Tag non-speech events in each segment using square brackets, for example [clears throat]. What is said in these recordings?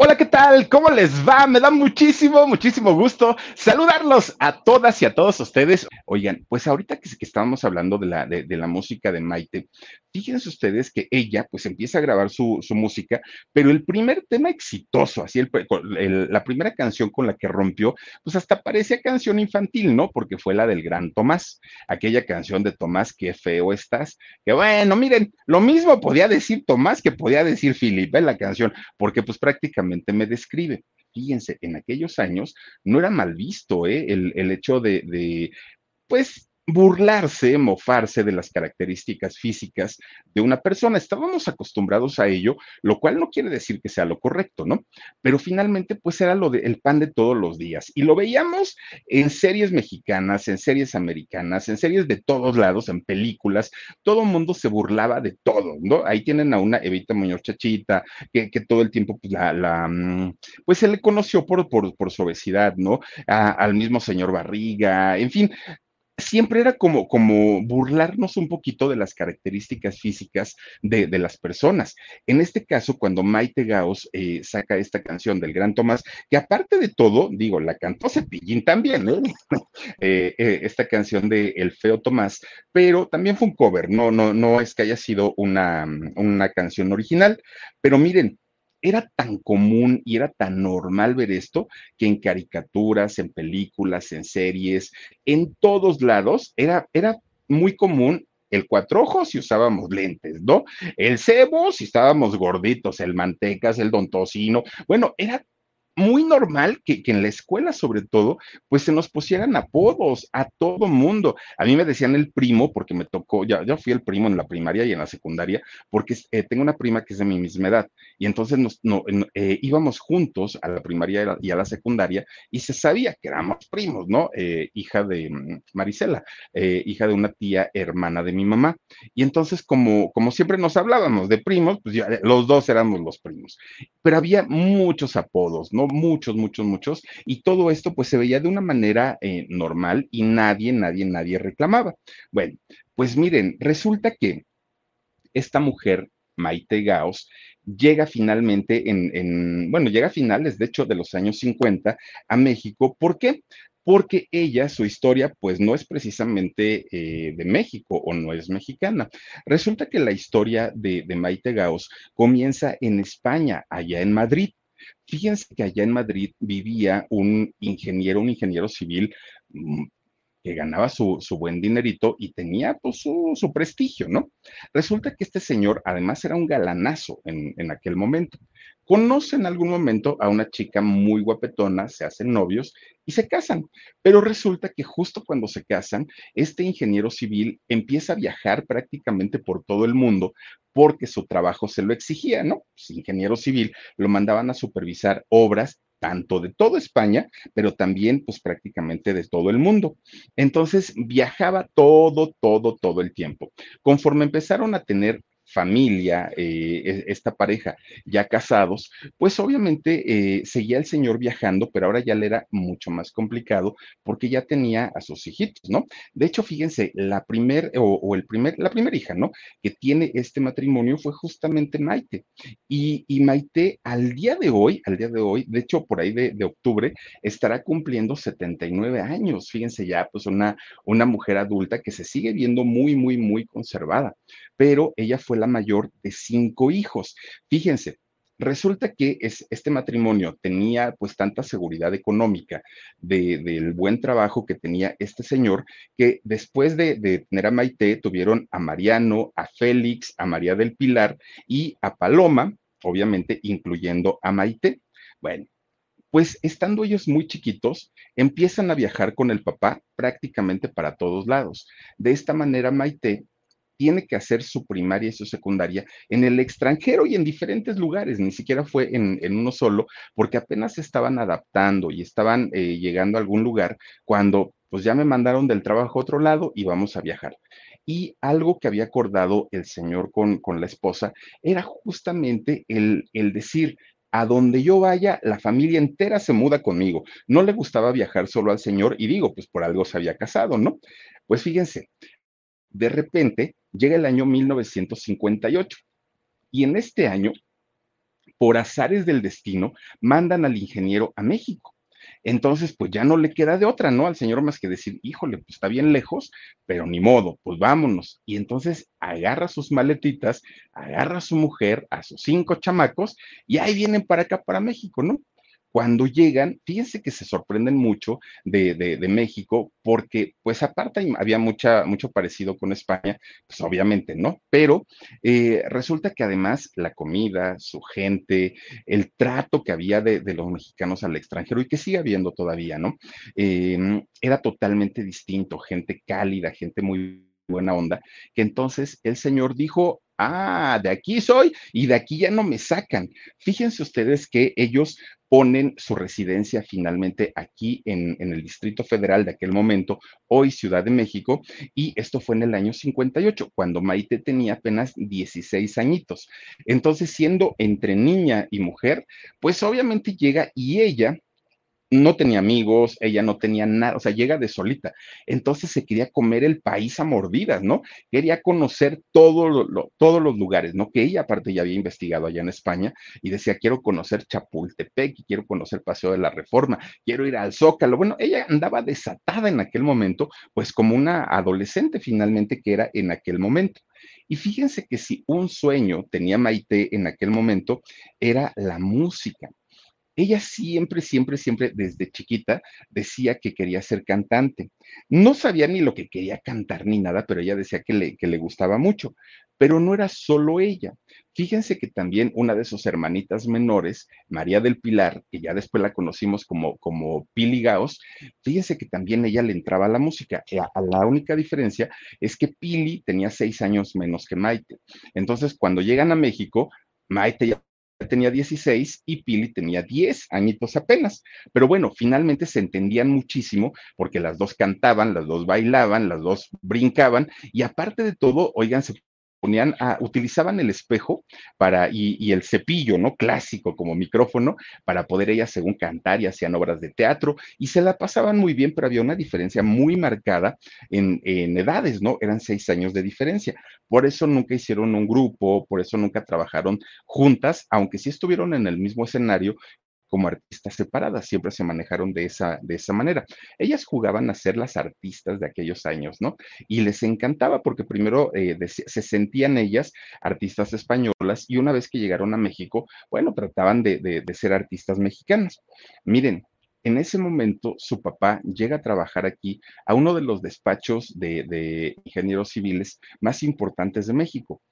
Hola, ¿qué tal? ¿Cómo les va? Me da muchísimo, muchísimo gusto saludarlos a todas y a todos ustedes. Oigan, pues ahorita que, que estábamos hablando de la, de, de, la música de Maite, fíjense ustedes que ella pues empieza a grabar su, su música, pero el primer tema exitoso, así el, la primera canción con la que rompió, pues hasta parecía canción infantil, ¿no? Porque fue la del gran Tomás, aquella canción de Tomás, qué feo estás, que bueno, miren, lo mismo podía decir Tomás que podía decir Filipe en la canción, porque pues prácticamente me describe. Fíjense, en aquellos años no era mal visto ¿eh? el, el, hecho de, de, pues, burlarse, mofarse de las características físicas de una persona. Estábamos acostumbrados a ello, lo cual no quiere decir que sea lo correcto, ¿no? Pero finalmente, pues era lo de, el pan de todos los días. Y lo veíamos en series mexicanas, en series americanas, en series de todos lados, en películas. Todo el mundo se burlaba de todo, ¿no? Ahí tienen a una Evita Muñoz Chachita, que, que todo el tiempo, pues, la, la, pues se le conoció por, por, por su obesidad, ¿no? Al mismo señor Barriga, en fin, siempre era como, como burlarnos un poquito de las características físicas de, de las personas. En este caso, cuando Maite Gaos eh, saca esta canción del Gran Tomás, que aparte de todo, digo, la cantó Cepillín también, [laughs] ¿eh? eh, esta canción de El Feo Tomás, pero también fue un cover, no, no, no es que haya sido una, una canción original, pero miren, era tan común y era tan normal ver esto que en caricaturas, en películas, en series, en todos lados, era, era muy común el cuatro ojos si usábamos lentes, ¿no? El cebo si estábamos gorditos, el mantecas, el don tocino, bueno, era muy normal que, que, en la escuela, sobre todo, pues se nos pusieran apodos a todo mundo. A mí me decían el primo, porque me tocó, ya, ya fui el primo en la primaria y en la secundaria, porque eh, tengo una prima que es de mi misma edad, y entonces nos, no, eh, íbamos juntos a la primaria y a la secundaria, y se sabía que éramos primos, ¿no? Eh, hija de mm, Marisela, hija de una tía hermana de mi mamá. Y entonces, como, como siempre nos hablábamos de primos, pues ya, los dos éramos los primos. Pero había muchos apodos, ¿no? Muchos, muchos, muchos, y todo esto pues se veía de una manera eh, normal y nadie, nadie, nadie reclamaba. Bueno, pues miren, resulta que esta mujer, Maite Gaos, llega finalmente en, en, bueno, llega a finales, de hecho, de los años 50 a México. ¿Por qué? porque ella, su historia, pues no es precisamente eh, de México o no es mexicana. Resulta que la historia de, de Maite Gaos comienza en España, allá en Madrid. Fíjense que allá en Madrid vivía un ingeniero, un ingeniero civil mm, que ganaba su, buen dinerito y tenía pues, su, prestigio, ¿no? Resulta que este señor además era un galanazo en, en aquel momento. Conoce en algún momento a una chica muy guapetona, se hacen novios y se casan. Pero resulta que justo cuando se casan, este ingeniero civil empieza a viajar prácticamente por todo el mundo porque su trabajo se lo exigía, ¿no? Pues, ingeniero civil lo mandaban a supervisar obras tanto de toda España, pero también pues prácticamente de todo el mundo. Entonces viajaba todo, todo, todo el tiempo. Conforme empezaron a tener familia, eh, esta pareja ya casados, pues obviamente eh, seguía el señor viajando, pero ahora ya le era mucho más complicado porque ya tenía a sus hijitos, ¿no? De hecho, fíjense, la primer o, o el primer, la primera hija, ¿no? Que tiene este matrimonio fue justamente Maite. Y, y, Maite al día de hoy, al día de hoy, de hecho por ahí de, de octubre, estará cumpliendo 79 años. Fíjense ya, pues una, una mujer adulta que se sigue viendo muy, muy, muy conservada pero ella fue la mayor de cinco hijos. Fíjense, resulta que es, este matrimonio tenía pues tanta seguridad económica de, del buen trabajo que tenía este señor, que después de, de, tener a Maite tuvieron a Mariano, a Félix, a María del Pilar y a Paloma, obviamente incluyendo a Maite. Bueno, pues estando ellos muy chiquitos, empiezan a viajar con el papá prácticamente para todos lados. De esta manera, Maite tiene que hacer su primaria y su secundaria en el extranjero y en diferentes lugares, ni siquiera fue en, uno solo, porque apenas se estaban adaptando y estaban eh, llegando a algún lugar cuando pues ya me mandaron del trabajo a otro lado y vamos a viajar. Y algo que había acordado el señor con, la esposa era justamente el, el decir, a donde yo vaya, la familia entera se muda conmigo. No le gustaba viajar solo al señor y digo, pues por algo se había casado, ¿no? Pues fíjense, de repente llega el año 1958 y en este año, por azares del destino, mandan al ingeniero a México. Entonces, pues ya no le queda de otra, ¿no? Al señor más que decir, híjole, pues está bien lejos, pero ni modo, pues vámonos. Y entonces agarra sus maletitas, agarra a su mujer, a sus cinco chamacos, y ahí vienen para acá, para México, ¿no? Cuando llegan, fíjense que se sorprenden mucho de, México, porque pues aparte había mucha, mucho parecido con España, pues obviamente no, pero eh, resulta que además la comida, su gente, el trato que había de, los mexicanos al extranjero y que sigue habiendo todavía, ¿no? Em, era totalmente distinto, gente cálida, gente muy buena onda, que entonces el señor dijo, ah, de aquí soy y de aquí ya no me sacan. Fíjense ustedes que ellos ponen su residencia finalmente aquí en, el Distrito Federal de aquel momento, hoy Ciudad de México, y esto fue en el año 58, cuando Maite tenía apenas 16 añitos. Entonces, siendo entre niña y mujer, pues obviamente llega y ella no tenía amigos, ella no tenía nada, o sea, llega de solita. Entonces se quería comer el país a mordidas, ¿no? Quería conocer todos los lugares, ¿no? Que ella aparte ya había investigado allá en España y decía, quiero conocer Chapultepec, quiero conocer Paseo de la Reforma, quiero ir al Zócalo. Bueno, ella andaba desatada en aquel momento, pues como una adolescente finalmente que era en aquel momento. Y fíjense que si un sueño tenía Maite en aquel momento, era la música ella siempre, siempre, siempre desde chiquita decía que quería ser cantante. No sabía ni lo que quería cantar ni nada, pero ella decía que le, que le gustaba mucho. Pero no era solo ella. Fíjense que también una de sus hermanitas menores, María del Pilar, que ya después la conocimos como, como Pili Gaos, fíjense que también ella le entraba a la música. La, la única diferencia es que Pili tenía seis años menos que Maite. Entonces, cuando llegan a México, Maite ya tenía 16 y Pili tenía 10 añitos apenas. Pero bueno, finalmente se entendían muchísimo porque las dos cantaban, las dos bailaban, las dos brincaban y aparte de todo, oigan, se ponían a, utilizaban el espejo para, y, el cepillo, ¿no? Clásico como micrófono, para poder ellas según cantar y hacían obras de teatro y se la pasaban muy bien, pero había una diferencia muy marcada en, en edades, ¿no? Eran seis años de diferencia. Por eso nunca hicieron un grupo, por eso nunca trabajaron juntas, aunque sí estuvieron en el mismo escenario como artistas separadas, siempre se manejaron de esa, de esa manera. Ellas jugaban a ser las artistas de aquellos años, ¿no? Y les encantaba porque primero eh, se sentían ellas artistas españolas y una vez que llegaron a México, bueno, trataban de, de ser artistas mexicanas. Miren, en ese momento su papá llega a trabajar aquí a uno de los despachos de, de, ingenieros civiles más importantes de México.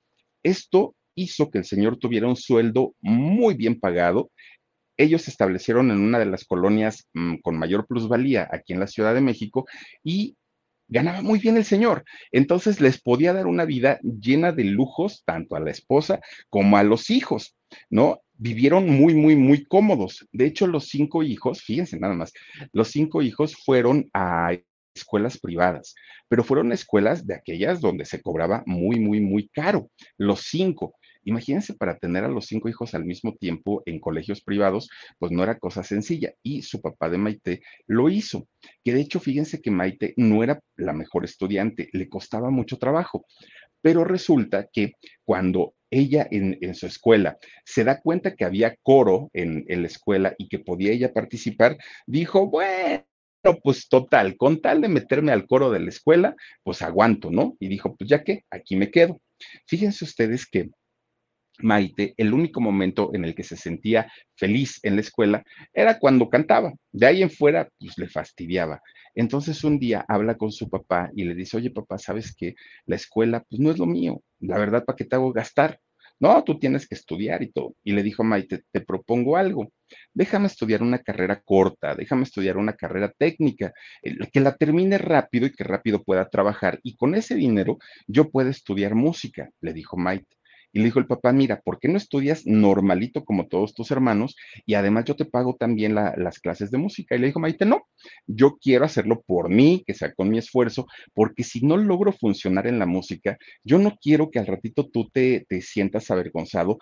Esto hizo que el señor tuviera un sueldo muy bien pagado ellos se establecieron en una de las colonias mm, con mayor plusvalía aquí en la Ciudad de México y ganaba muy bien el señor. Entonces les podía dar una vida llena de lujos, tanto a la esposa como a los hijos, ¿no? Vivieron muy, muy, muy cómodos. De hecho, los cinco hijos, fíjense nada más, los cinco hijos fueron a escuelas privadas, pero fueron escuelas de aquellas donde se cobraba muy, muy, muy caro, los cinco. Imagínense para tener a los cinco hijos al mismo tiempo en colegios privados, pues no era cosa sencilla. Y su papá de Maite lo hizo. Que de hecho, fíjense que Maite no era la mejor estudiante, le costaba mucho trabajo. Pero resulta que cuando ella en, su escuela se da cuenta que había coro en, en la escuela y que podía ella participar, dijo, bueno, pues total, con tal de meterme al coro de la escuela, pues aguanto, ¿no? Y dijo, pues ya que, aquí me quedo. Fíjense ustedes que Maite, el único momento en el que se sentía feliz en la escuela era cuando cantaba. De ahí en fuera, pues le fastidiaba. Entonces un día habla con su papá y le dice, oye papá, ¿sabes qué? La escuela, pues no es lo mío. La verdad, ¿para qué te hago gastar? No, tú tienes que estudiar y todo. Y le dijo Maite, te propongo algo. Déjame estudiar una carrera corta, déjame estudiar una carrera técnica, que la termine rápido y que rápido pueda trabajar. Y con ese dinero yo puedo estudiar música, le dijo Maite. Y le dijo el papá, mira, ¿por qué no estudias normalito como todos tus hermanos? Y además yo te pago también las clases de música. Y le dijo Maite, no, yo quiero hacerlo por mí, que sea con mi esfuerzo, porque si no logro funcionar en la música, yo no quiero que al ratito tú te, te sientas avergonzado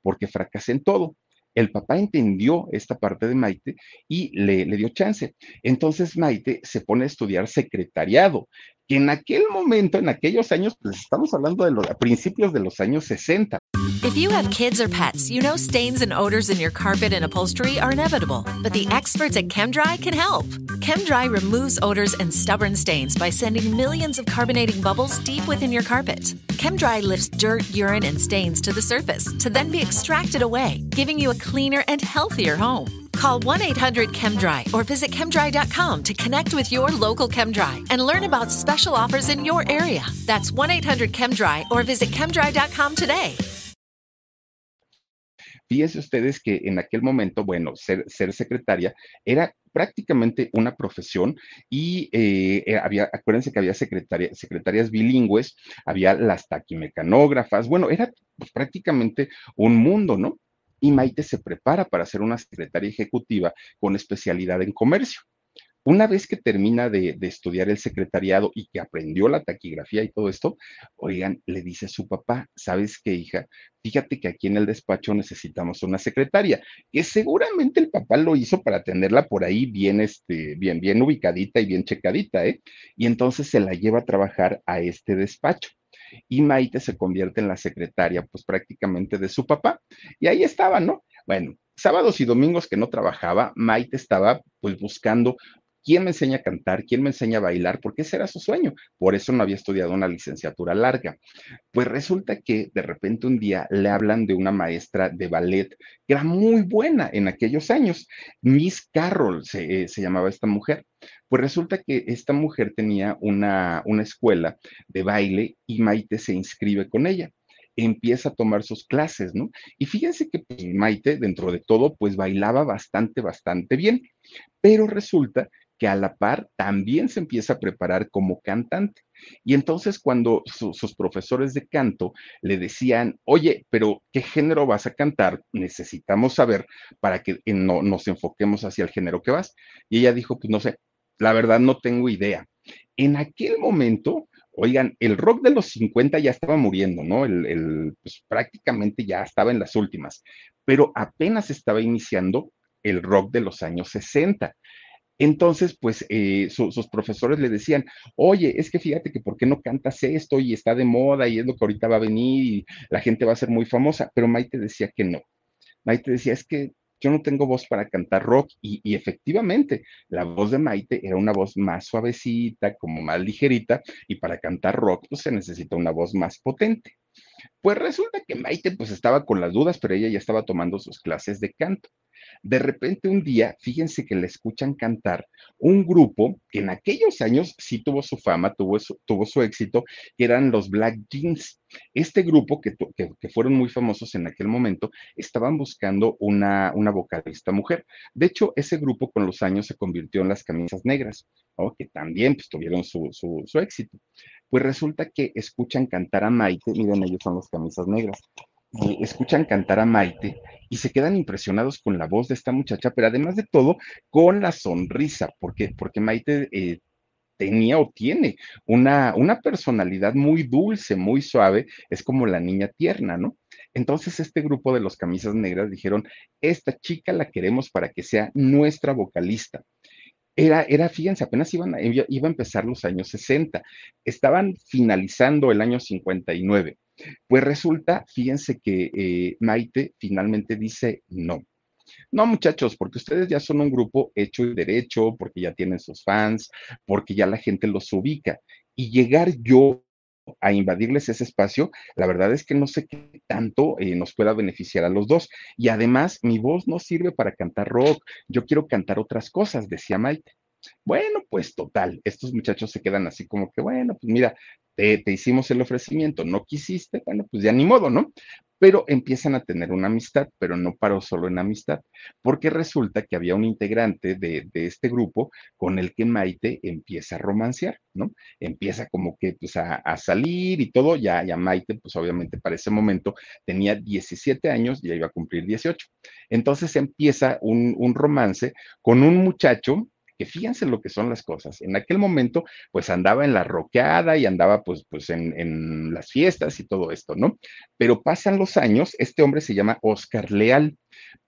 porque fracasé en todo. El papá entendió esta parte de Maite y le, le, dio chance. Entonces Maite se pone a estudiar secretariado que en aquel momento, en aquellos años, pues estamos hablando de los principios de los años 60. If you have kids or pets, you know stains and odors in your carpet and upholstery are inevitable, but the experts at ChemDry can help. ChemDry removes odors and stubborn stains by sending millions of carbonating bubbles deep within your carpet. ChemDry lifts dirt, urine, and stains to the surface to then be extracted away, giving you a cleaner and healthier home. Call 1 800 ChemDry or visit chemdry.com to connect with your local ChemDry and learn about special offers in your area. That's 1 800 ChemDry or visit chemdry.com today. Fíjense ustedes que en aquel momento, bueno, ser, secretaria era prácticamente una profesión y eh, eh, había, acuérdense que había secretaria, secretarias bilingües, había las taquimecanógrafas, bueno, era pues, prácticamente un mundo, ¿no? y Maite se prepara para ser una secretaria ejecutiva con especialidad en comercio. Una vez que termina de, estudiar el secretariado y que aprendió la taquigrafía y todo esto, oigan, le dice a su papá, ¿sabes qué, hija? Fíjate que aquí en el despacho necesitamos una secretaria, que seguramente el papá lo hizo para tenerla por ahí bien, este, bien, bien ubicadita y bien checadita, ¿eh? Y entonces se la lleva a trabajar a este despacho y Maite se convierte en la secretaria, pues prácticamente de su papá. Y ahí estaba, ¿no? Bueno, sábados y domingos que no trabajaba, Maite estaba pues buscando quién me enseña a cantar, quién me enseña a bailar, porque ese era su sueño. Por eso no había estudiado una licenciatura larga. Pues resulta que de repente un día le hablan de una maestra de ballet que era muy buena en aquellos años. Miss Carroll se, eh, se llamaba esta mujer. Pues resulta que esta mujer tenía una, una escuela de baile y Maite se inscribe con ella empieza a tomar sus clases, ¿no? Y fíjense que pues, Maite, dentro de todo, pues bailaba bastante, bastante bien, pero resulta que a la par también se empieza a preparar como cantante. Y entonces cuando sus profesores de canto le decían, oye, pero ¿qué género vas a cantar? Necesitamos saber para que no, nos enfoquemos hacia el género que vas. Y ella dijo, pues no sé, la verdad no tengo idea. En aquel momento, oigan, el rock de los 50 ya estaba muriendo, ¿no? El, pues prácticamente ya estaba en las últimas, pero apenas estaba iniciando el rock de los años 60. Entonces, pues eh, sus profesores le decían, oye, es que fíjate que por qué no cantas esto y está de moda y es lo que ahorita va a venir y la gente va a ser muy famosa, pero Maite decía que no. Maite decía, es que yo no tengo voz para cantar rock y, efectivamente la voz de Maite era una voz más suavecita, como más ligerita y para cantar rock pues se necesita una voz más potente. Pues resulta que Maite pues estaba con las dudas, pero ella ya estaba tomando sus clases de canto. De repente un día, fíjense que le escuchan cantar un grupo que en aquellos años sí tuvo su fama, tuvo su, éxito, que eran los Black Jeans. Este grupo, que, que, fueron muy famosos en aquel momento, estaban buscando una, una vocalista mujer. De hecho, ese grupo con los años se convirtió en las camisas negras, que también pues, tuvieron su, su, su éxito. Pues resulta que escuchan cantar a Maite, miren, ellos son las camisas negras, escuchan cantar a Maite y se quedan impresionados con la voz de esta muchacha, pero además de todo, con la sonrisa, porque, porque Maite eh, tenía o tiene una, una personalidad muy dulce, muy suave, es como la niña tierna, ¿no? Entonces este grupo de los camisas negras dijeron, esta chica la queremos para que sea nuestra vocalista. Era, era, fíjense, apenas iban, iba a empezar los años 60, estaban finalizando el año 59 pues resulta, fíjense que eh, Maite finalmente dice no. No, muchachos, porque ustedes ya son un grupo hecho y derecho, porque ya tienen sus fans, porque ya la gente los ubica. Y llegar yo a invadirles ese espacio, la verdad es que no sé qué tanto eh, nos pueda beneficiar a los dos. Y además, mi voz no sirve para cantar rock, yo quiero cantar otras cosas, decía Maite. Bueno, pues total, estos muchachos se quedan así como que, bueno, pues mira, te, hicimos el ofrecimiento, no quisiste, bueno, pues ya ni modo, ¿no? pero empiezan a tener una amistad, pero no paró solo en amistad, porque resulta que había un integrante de, este grupo con el que Maite empieza a romancear, ¿no? Empieza como que pues a, salir y todo, ya, ya Maite, pues obviamente para ese momento tenía 17 años, ya iba a cumplir 18. Entonces empieza un, un romance con un muchacho que fíjense lo que son las cosas. En aquel momento, pues andaba en la roqueada y andaba pues, pues en, en las fiestas y todo esto, ¿no? Pero pasan los años, este hombre se llama Oscar Leal.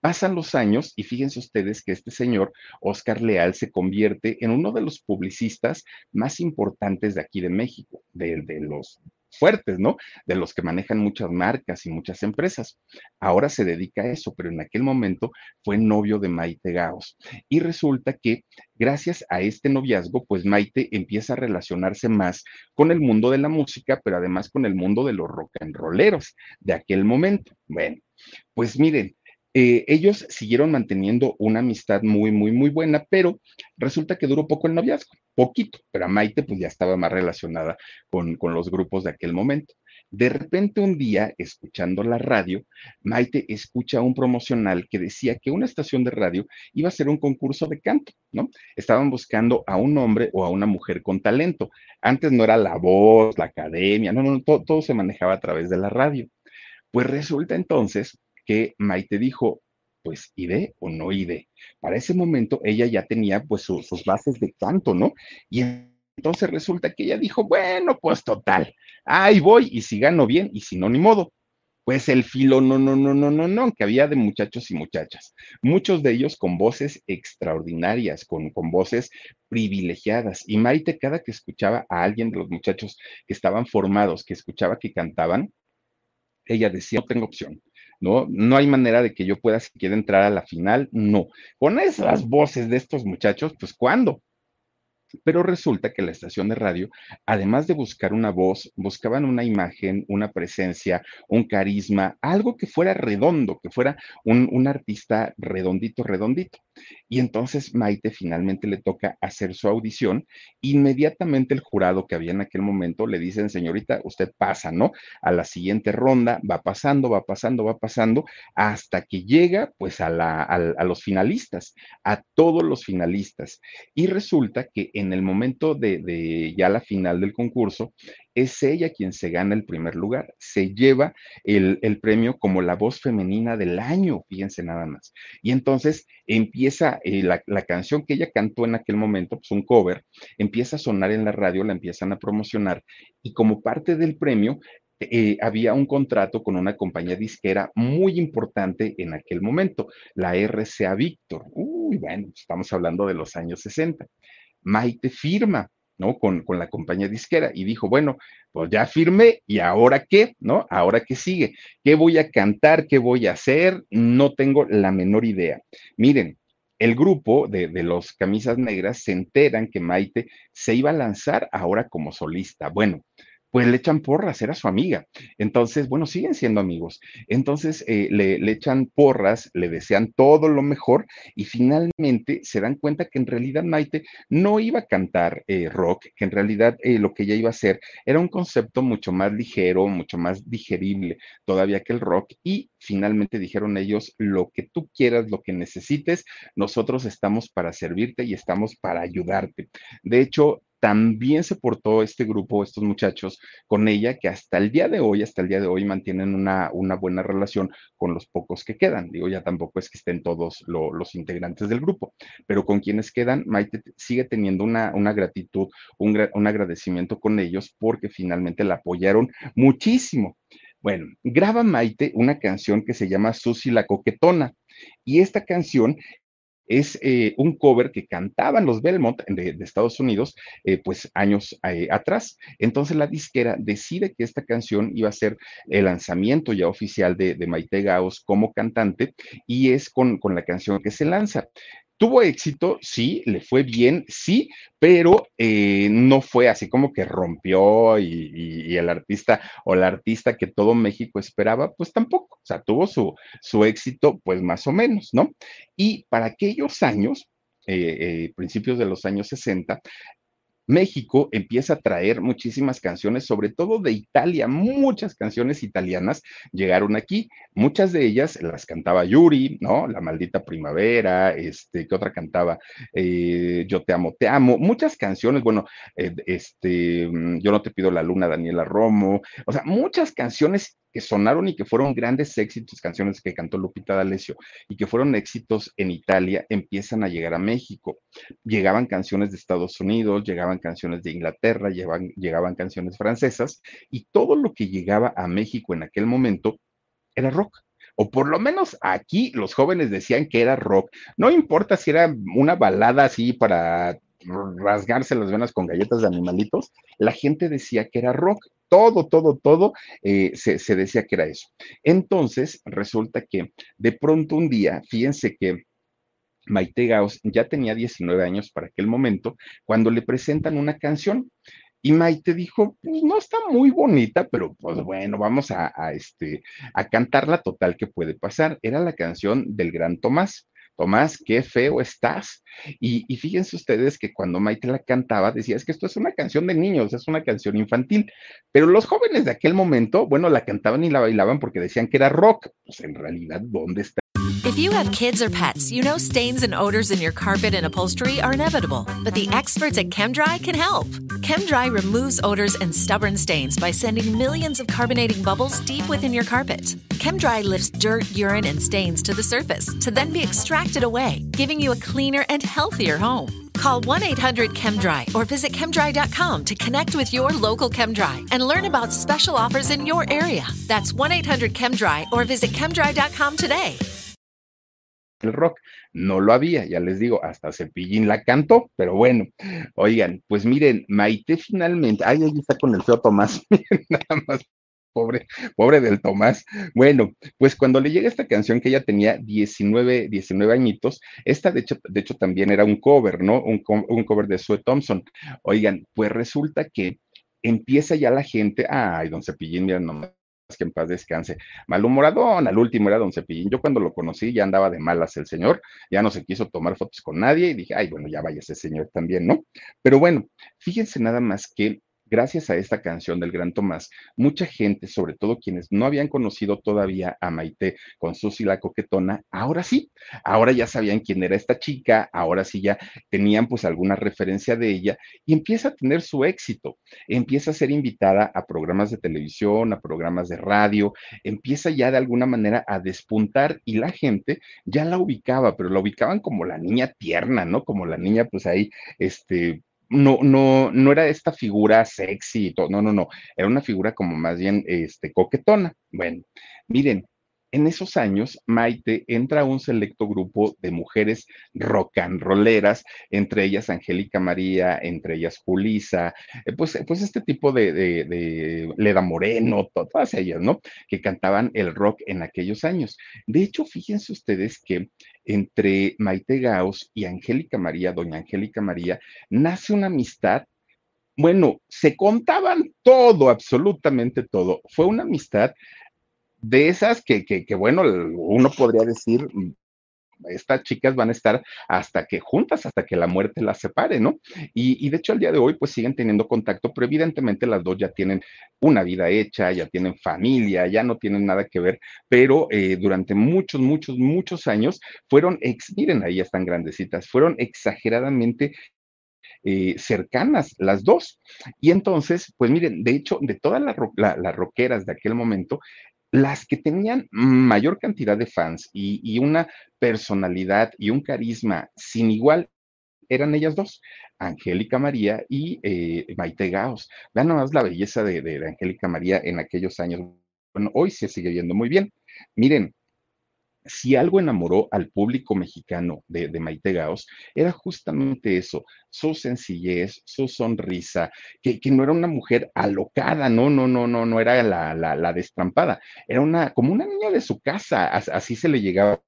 Pasan los años y fíjense ustedes que este señor, Oscar Leal, se convierte en uno de los publicistas más importantes de aquí de México, de, de los fuertes, ¿no? De los que manejan muchas marcas y muchas empresas. Ahora se dedica a eso, pero en aquel momento fue novio de Maite Gaos. Y resulta que gracias a este noviazgo, pues Maite empieza a relacionarse más con el mundo de la música, pero además con el mundo de los rock and rolleros de aquel momento. Bueno, pues miren, eh, ellos siguieron manteniendo una amistad muy, muy, muy buena, pero resulta que duró poco el noviazgo, poquito, pero a Maite pues ya estaba más relacionada con, con los grupos de aquel momento. De repente un día, escuchando la radio, Maite escucha un promocional que decía que una estación de radio iba a hacer un concurso de canto, ¿no? Estaban buscando a un hombre o a una mujer con talento. Antes no era la voz, la academia, no, no, todo, todo se manejaba a través de la radio. Pues resulta entonces que Maite dijo, pues iré o no iré. Para ese momento ella ya tenía pues sus bases de canto, ¿no? Y entonces resulta que ella dijo, bueno, pues total, ahí voy y si gano bien y si no, ni modo. Pues el filo, no, no, no, no, no, no, que había de muchachos y muchachas, muchos de ellos con voces extraordinarias, con, con voces privilegiadas. Y Maite, cada que escuchaba a alguien de los muchachos que estaban formados, que escuchaba que cantaban, ella decía, no tengo opción, ¿no? No hay manera de que yo pueda siquiera entrar a la final, no. Con esas voces de estos muchachos, pues ¿cuándo? Pero resulta que la estación de radio, además de buscar una voz, buscaban una imagen, una presencia, un carisma, algo que fuera redondo, que fuera un, un, artista redondito, redondito. Y entonces Maite finalmente le toca hacer su audición. Inmediatamente el jurado que había en aquel momento le dicen, señorita, usted pasa, ¿no? A la siguiente ronda, va pasando, va pasando, va pasando, hasta que llega pues a, la, a, los finalistas, a todos los finalistas. Y resulta que en el momento de, de, ya la final del concurso, es ella quien se gana el primer lugar, se lleva el, premio como la voz femenina del año, fíjense nada más. Y entonces empieza eh, la, canción que ella cantó en aquel momento, pues un cover, empieza a sonar en la radio, la empiezan a promocionar y como parte del premio eh, había un contrato con una compañía disquera muy importante en aquel momento, la RCA Victor. Uy, bueno, estamos hablando de los años 60. Maite firma, ¿no? Con, con, la compañía disquera y dijo, bueno, pues ya firmé y ahora qué, ¿no? Ahora qué sigue, qué voy a cantar, qué voy a hacer, no tengo la menor idea. Miren, el grupo de, de los camisas negras se enteran que Maite se iba a lanzar ahora como solista. Bueno, pues le echan porras, era su amiga. Entonces, bueno, siguen siendo amigos. Entonces, eh, le, le, echan porras, le desean todo lo mejor y finalmente se dan cuenta que en realidad Maite no iba a cantar eh, rock, que en realidad eh, lo que ella iba a hacer era un concepto mucho más ligero, mucho más digerible todavía que el rock y finalmente dijeron ellos, lo que tú quieras, lo que necesites, nosotros estamos para servirte y estamos para ayudarte. De hecho, también se portó este grupo, estos muchachos, con ella, que hasta el día de hoy, hasta el día de hoy mantienen una, una buena relación con los pocos que quedan. Digo, ya tampoco es que estén todos lo, los integrantes del grupo, pero con quienes quedan, Maite sigue teniendo una, una gratitud, un, un agradecimiento con ellos porque finalmente la apoyaron muchísimo. Bueno, graba Maite una canción que se llama Susi la Coquetona. Y esta canción es eh, un cover que cantaban los Belmont de, Estados Unidos, eh, pues años eh, atrás. Entonces la disquera decide que esta canción iba a ser el lanzamiento ya oficial de, de Maite Gaos como cantante y es con, con la canción que se lanza. Tuvo éxito, sí, le fue bien, sí, pero eh, no fue así como que rompió y, el artista o la artista que todo México esperaba, pues tampoco, o sea, tuvo su, su éxito, pues más o menos, ¿no? Y para aquellos años, eh, eh, principios de los años 60, México empieza a traer muchísimas canciones, sobre todo de Italia, muchas canciones italianas llegaron aquí, muchas de ellas las cantaba Yuri, ¿no? La maldita primavera, este, ¿qué otra cantaba? Eh, Yo te amo, te amo, muchas canciones, bueno, eh, este, mm, Yo no te pido la luna, Daniela Romo, o sea, muchas canciones que sonaron y que fueron grandes éxitos, canciones que cantó Lupita D'Alessio y que fueron éxitos en Italia, empiezan a llegar a México. Llegaban canciones de Estados Unidos, llegaban canciones de Inglaterra, llegaban, llegaban canciones francesas y todo lo que llegaba a México en aquel momento era rock o por lo menos aquí los jóvenes decían que era rock. No importa si era una balada así para rasgarse las venas con galletas de animalitos, la gente decía que era rock. Todo, todo, todo eh, se, decía que era eso. Entonces, resulta que de pronto un día, fíjense que Maite Gauss ya tenía 19 años para aquel momento, cuando le presentan una canción. Y Maite dijo, pues no está muy bonita, pero pues bueno, vamos a, a, este, a cantarla total que puede pasar. Era la canción del gran Tomás. Tomás, qué feo estás. Y, fíjense ustedes que cuando Maite la cantaba, decía, es que esto es una canción de niños, es una canción infantil. Pero los jóvenes de aquel momento, bueno, la cantaban y la bailaban porque decían que era rock. Pues en realidad, ¿dónde está? If you have kids or pets, you know stains and odors in your carpet and upholstery are inevitable, but the experts at ChemDry can help. ChemDry removes odors and stubborn stains by sending millions of carbonating bubbles deep within your carpet. ChemDry lifts dirt, urine, and stains to the surface to then be extracted away, giving you a cleaner and healthier home. Call 1 800 ChemDry or visit chemdry.com to connect with your local ChemDry and learn about special offers in your area. That's 1 800 ChemDry or visit chemdry.com today. El rock. No lo había, ya les digo, hasta Cepillín la cantó, pero bueno, oigan, pues miren, Maite finalmente, ay, ahí está con el feo Tomás, [laughs] nada más. Pobre, pobre del Tomás. Bueno, pues cuando le llega esta canción que ella tenía 19, 19 añitos, esta de hecho, de hecho también era un cover, ¿no? Un, un cover de Sue Thompson. Oigan, pues resulta que empieza ya la gente, ay, don Cepillín, mira nomás que en paz descanse. Malhumoradón, al último era don Cepillín. Yo cuando lo conocí ya andaba de malas el señor, ya no se quiso tomar fotos con nadie y dije, ay, bueno, ya vaya ese señor también, ¿no? Pero bueno, fíjense nada más que gracias a esta canción del Gran Tomás, mucha gente, sobre todo quienes no habían conocido todavía a Maite con Susi la coquetona, ahora sí, ahora ya sabían quién era esta chica, ahora sí ya tenían pues alguna referencia de ella y empieza a tener su éxito, empieza a ser invitada a programas de televisión, a programas de radio, empieza ya de alguna manera a despuntar y la gente ya la ubicaba, pero la ubicaban como la niña tierna, ¿no? Como la niña pues ahí, este, no, no, no era esta figura sexy y todo, no, no, no, era una figura como más bien este, coquetona. Bueno, miren, en esos años, Maite entra a un selecto grupo de mujeres rock and rolleras, entre ellas Angélica María, entre ellas Julisa, eh, pues, pues este tipo de, Leda Moreno, todas ellas, ¿no? Que cantaban el rock en aquellos años. De hecho, fíjense ustedes que entre Maite Gauss y Angélica María, doña Angélica María, nace una amistad bueno, se contaban todo, absolutamente todo. Fue una amistad de esas que, que, bueno, uno podría decir, mm, estas chicas van a estar hasta que juntas, hasta que la muerte las separe, ¿no? Y, y, de hecho al día de hoy pues siguen teniendo contacto, pero evidentemente las dos ya tienen una vida hecha, ya tienen familia, ya no tienen nada que ver, pero eh, durante muchos, muchos, muchos años fueron, ex, miren, ahí están grandecitas, fueron exageradamente eh, cercanas, las dos. Y entonces, pues miren, de hecho, de todas las la, la rockeras de aquel momento, las que tenían mayor cantidad de fans y, una personalidad y un carisma sin igual eran ellas dos, Angélica María y eh, Maite Gaos. Vean nomás la belleza de, de, de Angélica María en aquellos años. Bueno, hoy se sigue viendo muy bien. Miren, si algo enamoró al público mexicano de, de, Maite Gaos, era justamente eso, su sencillez, su sonrisa, que, no era una mujer alocada, no, no, no, no, no era la destrampada, era una, como una niña de su casa, así se le llegaba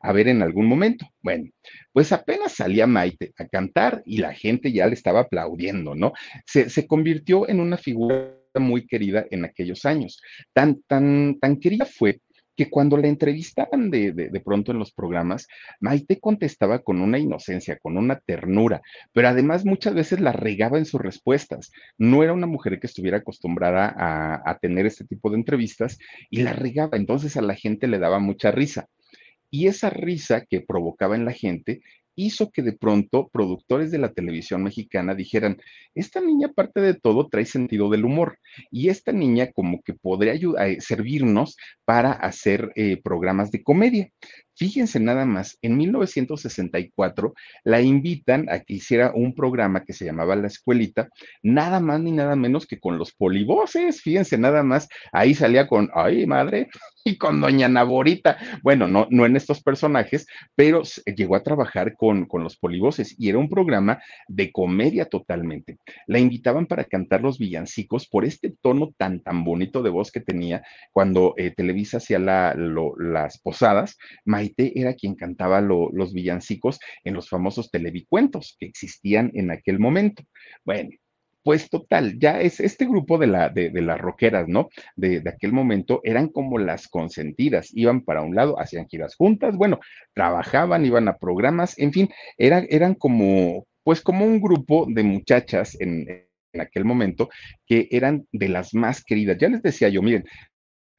a ver en algún momento. Bueno, pues apenas salía Maite a cantar y la gente ya le estaba aplaudiendo, ¿no? Se, se convirtió en una figura muy querida en aquellos años. Tan, tan, tan querida fue que cuando la entrevistaban de, de, pronto en los programas, Maite contestaba con una inocencia, con una ternura, pero además muchas veces la regaba en sus respuestas. No era una mujer que estuviera acostumbrada a, a tener este tipo de entrevistas y la regaba, entonces a la gente le daba mucha risa. Y esa risa que provocaba en la gente hizo que de pronto productores de la televisión mexicana dijeran, esta niña aparte de todo trae sentido del humor y esta niña como que podría eh, servirnos para hacer eh, programas de comedia. Fíjense nada más, en 1964 la invitan a que hiciera un programa que se llamaba La Escuelita, nada más ni nada menos que con los polivoces, fíjense nada más, ahí salía con, ay madre, [laughs] y con doña Naborita. Bueno, no, no en estos personajes, pero llegó a trabajar con, con los polivoces y era un programa de comedia totalmente. La invitaban para cantar los villancicos por este tono tan, tan bonito de voz que tenía cuando eh, Televisa hacía las posadas era quien cantaba los villancicos en los famosos televicuentos que existían en aquel momento. Bueno, pues total, ya es este grupo de, la, de, las rockeras, ¿no? De, aquel momento eran como las consentidas, iban para un lado, hacían giras juntas, bueno, trabajaban, iban a programas, en fin, eran como, pues como un grupo de muchachas en, en aquel momento que eran de las más queridas. Ya les decía yo, miren,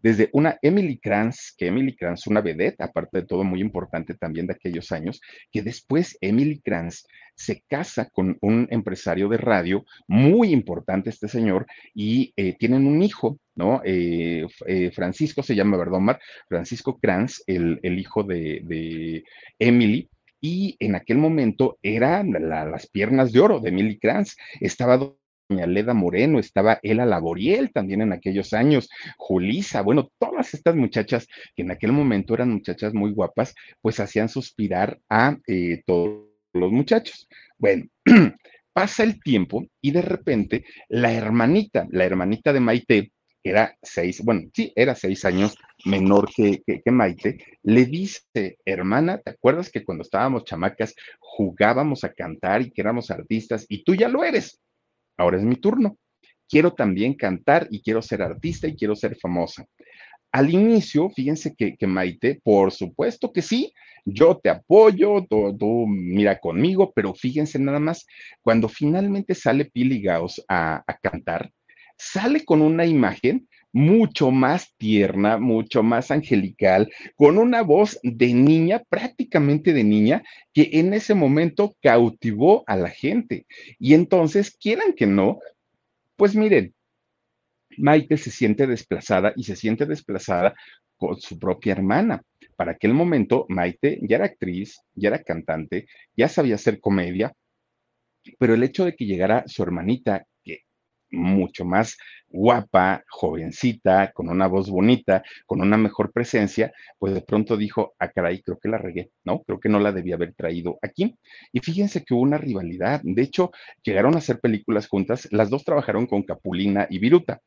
desde una Emily Kranz, que Emily Kranz, una vedette, aparte de todo muy importante también de aquellos años, que después Emily Kranz se casa con un empresario de radio muy importante, este señor, y eh, tienen un hijo, ¿no? Eh, eh, Francisco se llama, ¿verdad, Omar? Francisco Kranz, el, hijo de, Emily, y en aquel momento eran las piernas de oro de Emily Kranz. Estaba Leda Moreno, estaba Ela Laboriel también en aquellos años, Julisa, bueno, todas estas muchachas que en aquel momento eran muchachas muy guapas, pues hacían suspirar a eh, todos los muchachos. Bueno, [clears throat] pasa el tiempo y de repente la hermanita, la hermanita de Maite, era seis, bueno, sí, era seis años menor que, que, Maite, le dice, hermana, ¿te acuerdas que cuando estábamos chamacas jugábamos a cantar y que éramos artistas y tú ya lo eres? Ahora es mi turno. Quiero también cantar y quiero ser artista y quiero ser famosa. Al inicio, fíjense que, Maite, por supuesto que sí, yo te apoyo, tú, mira conmigo, pero fíjense nada más, cuando finalmente sale Pili Gauss a, a cantar, sale con una imagen mucho más tierna, mucho más angelical, con una voz de niña, prácticamente de niña, que en ese momento cautivó a la gente. Y entonces, quieran que no, pues miren, Maite se siente desplazada y se siente desplazada con su propia hermana. Para aquel momento, Maite ya era actriz, ya era cantante, ya sabía hacer comedia, pero el hecho de que llegara su hermanita, mucho más guapa, jovencita, con una voz bonita, con una mejor presencia, pues de pronto dijo, ah, caray, creo que la regué, ¿no? Creo que no la debía haber traído aquí. Y fíjense que hubo una rivalidad. De hecho, llegaron a hacer películas juntas, las dos trabajaron con Capulina y Viruta,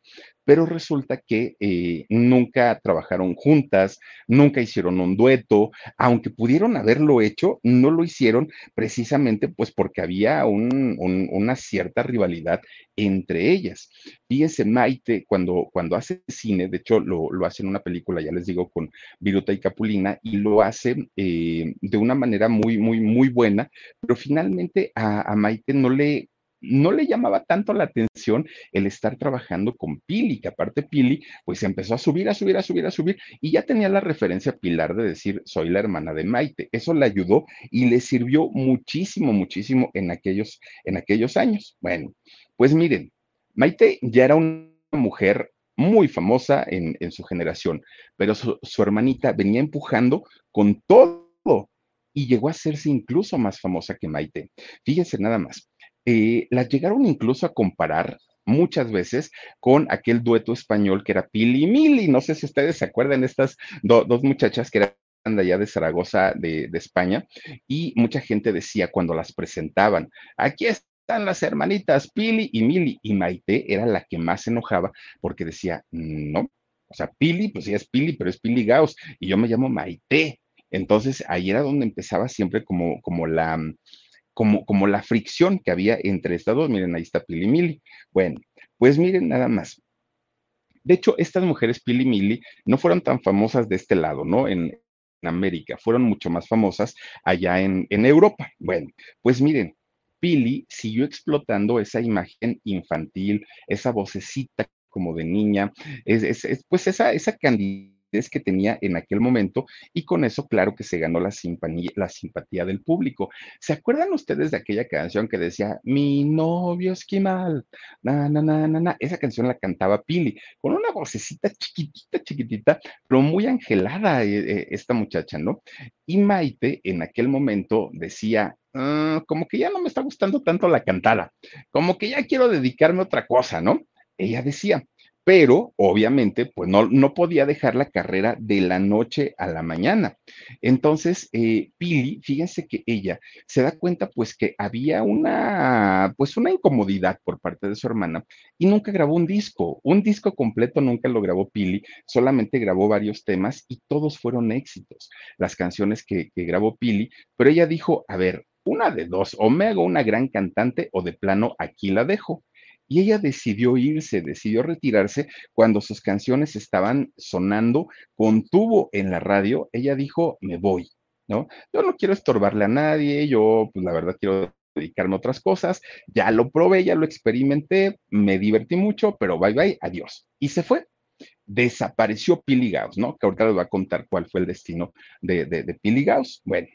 pero resulta que eh, nunca trabajaron juntas, nunca hicieron un dueto, aunque pudieron haberlo hecho, no lo hicieron precisamente pues porque había una cierta rivalidad entre ellas. Fíjense, Maite, cuando, cuando hace cine, de hecho lo, hace en una película, ya les digo, con Viruta y Capulina, y lo hace eh, de una manera muy, muy, muy buena, pero finalmente a, Maite no le, no le llamaba tanto la atención el estar trabajando con Pili, que aparte Pili, pues empezó a subir, a subir, a subir, a subir, y ya tenía la referencia Pilar de decir, soy la hermana de Maite. Eso le ayudó y le sirvió muchísimo, muchísimo en aquellos, en aquellos años. Bueno, pues miren, Maite ya era una mujer muy famosa en, su generación, pero su, hermanita venía empujando con todo y llegó a hacerse incluso más famosa que Maite. Fíjense nada más, eh, la llegaron incluso a comparar muchas veces con aquel dueto español que era Pili y Mili. No sé si ustedes se acuerdan, estas dos muchachas que eran de allá de Zaragoza, de, de, España, y mucha gente decía cuando las presentaban, aquí es las hermanitas Pili y Mili, y Maite era la que más se enojaba porque decía, no, o sea, Pili, pues sí es Pili, pero es Pili Gauss, y yo me llamo Maite. Entonces ahí era donde empezaba siempre como, como la, como, como la fricción que había entre estas dos. Miren, ahí está Pili y Mili. Bueno, pues miren nada más. De hecho, estas mujeres Pili Mili no fueron tan famosas de este lado, ¿no? En, en América, fueron mucho más famosas allá en, en Europa. Bueno, pues miren, Pili siguió explotando esa imagen infantil, esa vocecita como de niña, es, es, es pues esa, esa candidez que tenía en aquel momento y con eso claro que se ganó la simpatía, del público. ¿Se acuerdan ustedes de aquella canción que decía Mi novio esquimal? Na, na, na, na, na. Esa canción la cantaba Pili con una vocecita chiquitita, chiquitita, pero muy angelada eh, eh, esta muchacha, ¿no? Y Maite en aquel momento decía, "Ah, como que ya no me está gustando tanto la cantada, como que ya quiero dedicarme a otra cosa, ¿no? Ella decía, pero obviamente, pues no, no podía dejar la carrera de la noche a la mañana. Entonces, eh, Pili, fíjense que ella se da cuenta pues que había una, pues una incomodidad por parte de su hermana y nunca grabó un disco, un disco completo nunca lo grabó Pili, solamente grabó varios temas y todos fueron éxitos, las canciones que, que grabó Pili, pero ella dijo, a ver, una de dos, o me hago una gran cantante o de plano aquí la dejo. Y ella decidió irse, decidió retirarse cuando sus canciones estaban sonando con tubo en la radio. Ella dijo, me voy, ¿no? Yo no quiero estorbarle a nadie, yo pues la verdad quiero dedicarme a otras cosas, ya lo probé, ya lo experimenté, me divertí mucho, pero bye bye, adiós. Y se fue. Desapareció Pili Gauss, ¿no? Que ahorita les va a contar cuál fue el destino de, de, Pili Gauss. Bueno,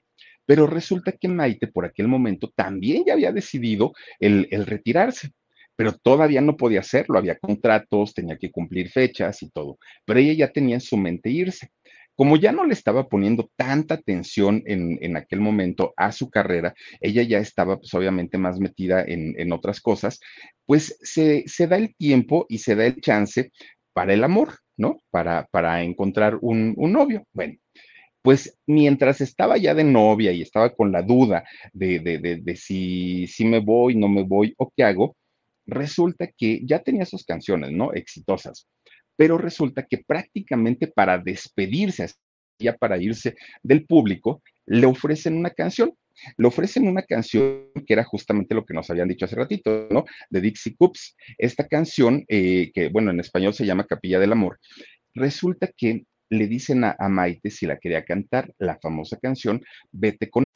pero resulta que Maite por aquel momento también ya había decidido el, el retirarse pero todavía no podía hacerlo, había contratos, tenía que cumplir fechas y todo, pero ella ya tenía en su mente irse. Como ya no le estaba poniendo tanta atención en, en aquel momento a su carrera, ella ya estaba pues obviamente más metida en, en otras cosas, pues se, se, da el tiempo y se da el chance para el amor, ¿no? Para, para encontrar un, un novio. Bueno, pues mientras estaba ya de novia y estaba con la duda de, de, de, si, si me voy, no me voy o qué hago, resulta que ya tenía sus canciones, ¿no? Exitosas, pero resulta que prácticamente para despedirse, ya para irse del público, le ofrecen una canción. Le ofrecen una canción que era justamente lo que nos habían dicho hace ratito, ¿no? De Dixie Coops. Esta canción, eh, que bueno, en español se llama Capilla del Amor, resulta que le dicen a, a, Maite si la quería cantar la famosa canción Vete con.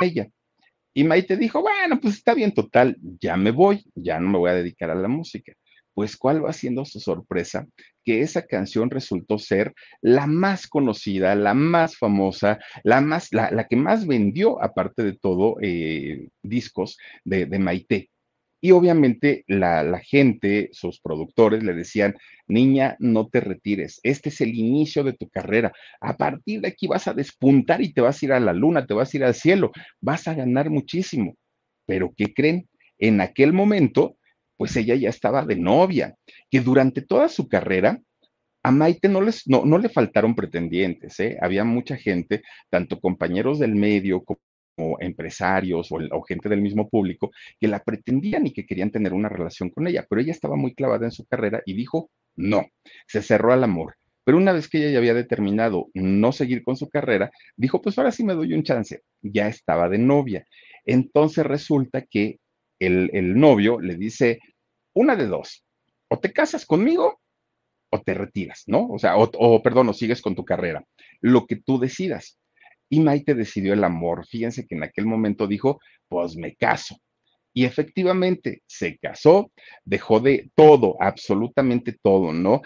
Ella. Y Maite dijo, bueno, pues está bien, total, ya me voy, ya no me voy a dedicar a la música. Pues, ¿cuál va siendo su sorpresa? Que esa canción resultó ser la más conocida, la más famosa, la, más, la, la que más vendió, aparte de todo, eh, discos de, de Maite. Y obviamente la, gente, sus productores le decían, niña, no te retires, este es el inicio de tu carrera, a partir de aquí vas a despuntar y te vas a ir a la luna, te vas a ir al cielo, vas a ganar muchísimo. Pero ¿qué creen? En aquel momento, pues ella ya estaba de novia, que durante toda su carrera, a Maite no, les, no, no le faltaron pretendientes, ¿eh? había mucha gente, tanto compañeros del medio como empresarios o, o, gente del mismo público que la pretendían y que querían tener una relación con ella, pero ella estaba muy clavada en su carrera y dijo no, se cerró al amor. Pero una vez que ella ya había determinado no seguir con su carrera, dijo, pues ahora sí me doy un chance. Ya estaba de novia. Entonces resulta que el, novio le dice, una de dos, o te casas conmigo o te retiras, ¿no? O sea, o perdón, o sigues con tu carrera, lo que tú decidas. Y Maite decidió el amor. Fíjense que en aquel momento dijo, pues me caso. Y efectivamente se casó, dejó de todo, absolutamente todo, ¿no?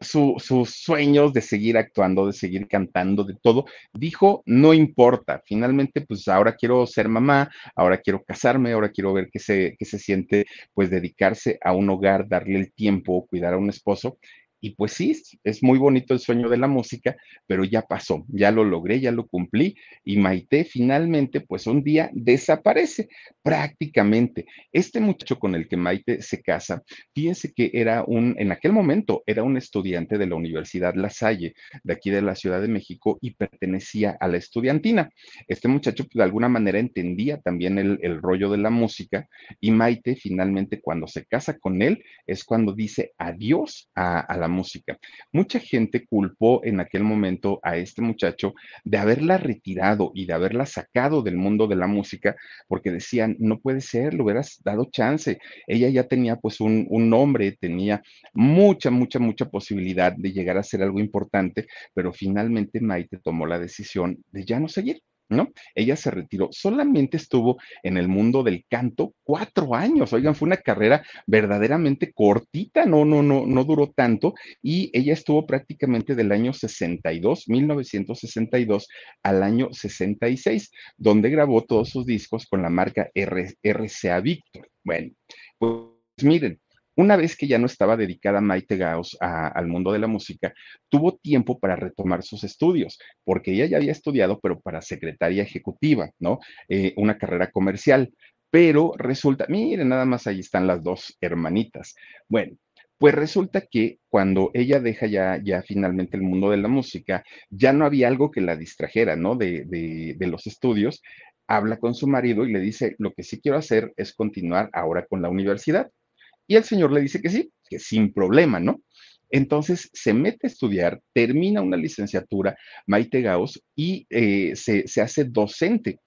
Su, sus sueños de seguir actuando, de seguir cantando, de todo, dijo, no importa, finalmente, pues ahora quiero ser mamá, ahora quiero casarme, ahora quiero ver qué se, qué se siente, pues dedicarse a un hogar, darle el tiempo, cuidar a un esposo, Y pues sí, es muy bonito el sueño de la música, pero ya pasó, ya lo logré, ya lo cumplí y Maite finalmente, pues un día desaparece prácticamente. Este muchacho con el que Maite se casa, fíjense que era un, en aquel momento, era un estudiante de la Universidad La Salle, de aquí de la Ciudad de México, y pertenecía a la estudiantina. Este muchacho, pues, de alguna manera, entendía también el, el rollo de la música y Maite finalmente cuando se casa con él es cuando dice adiós a, a la música. Mucha gente culpó en aquel momento a este muchacho de haberla retirado y de haberla sacado del mundo de la música, porque decían, no puede ser, le hubieras dado chance. Ella ya tenía pues un, un nombre, tenía mucha, mucha, mucha posibilidad de llegar a ser algo importante, pero finalmente Maite tomó la decisión de ya no seguir. ¿No? Ella se retiró, solamente estuvo en el mundo del canto cuatro años, oigan, fue una carrera verdaderamente cortita, no, no, no, no duró tanto, y ella estuvo prácticamente del año 62, 1962 al año 66, donde grabó todos sus discos con la marca RCA Victor. Bueno, pues miren, una vez que ya no estaba dedicada Maite Gauss al mundo de la música, tuvo tiempo para retomar sus estudios, porque ella ya había estudiado, pero para secretaria ejecutiva, ¿no? Eh, una carrera comercial. Pero resulta, miren, nada más ahí están las dos hermanitas. Bueno, pues resulta que cuando ella deja ya, ya finalmente el mundo de la música, ya no había algo que la distrajera, ¿no? De, de, de, los estudios. Habla con su marido y le dice, lo que sí quiero hacer es continuar ahora con la universidad. Y el señor le dice que sí, que sin problema, ¿no? Entonces se mete a estudiar, termina una licenciatura, Maite Gauss, y eh, se, se hace docente.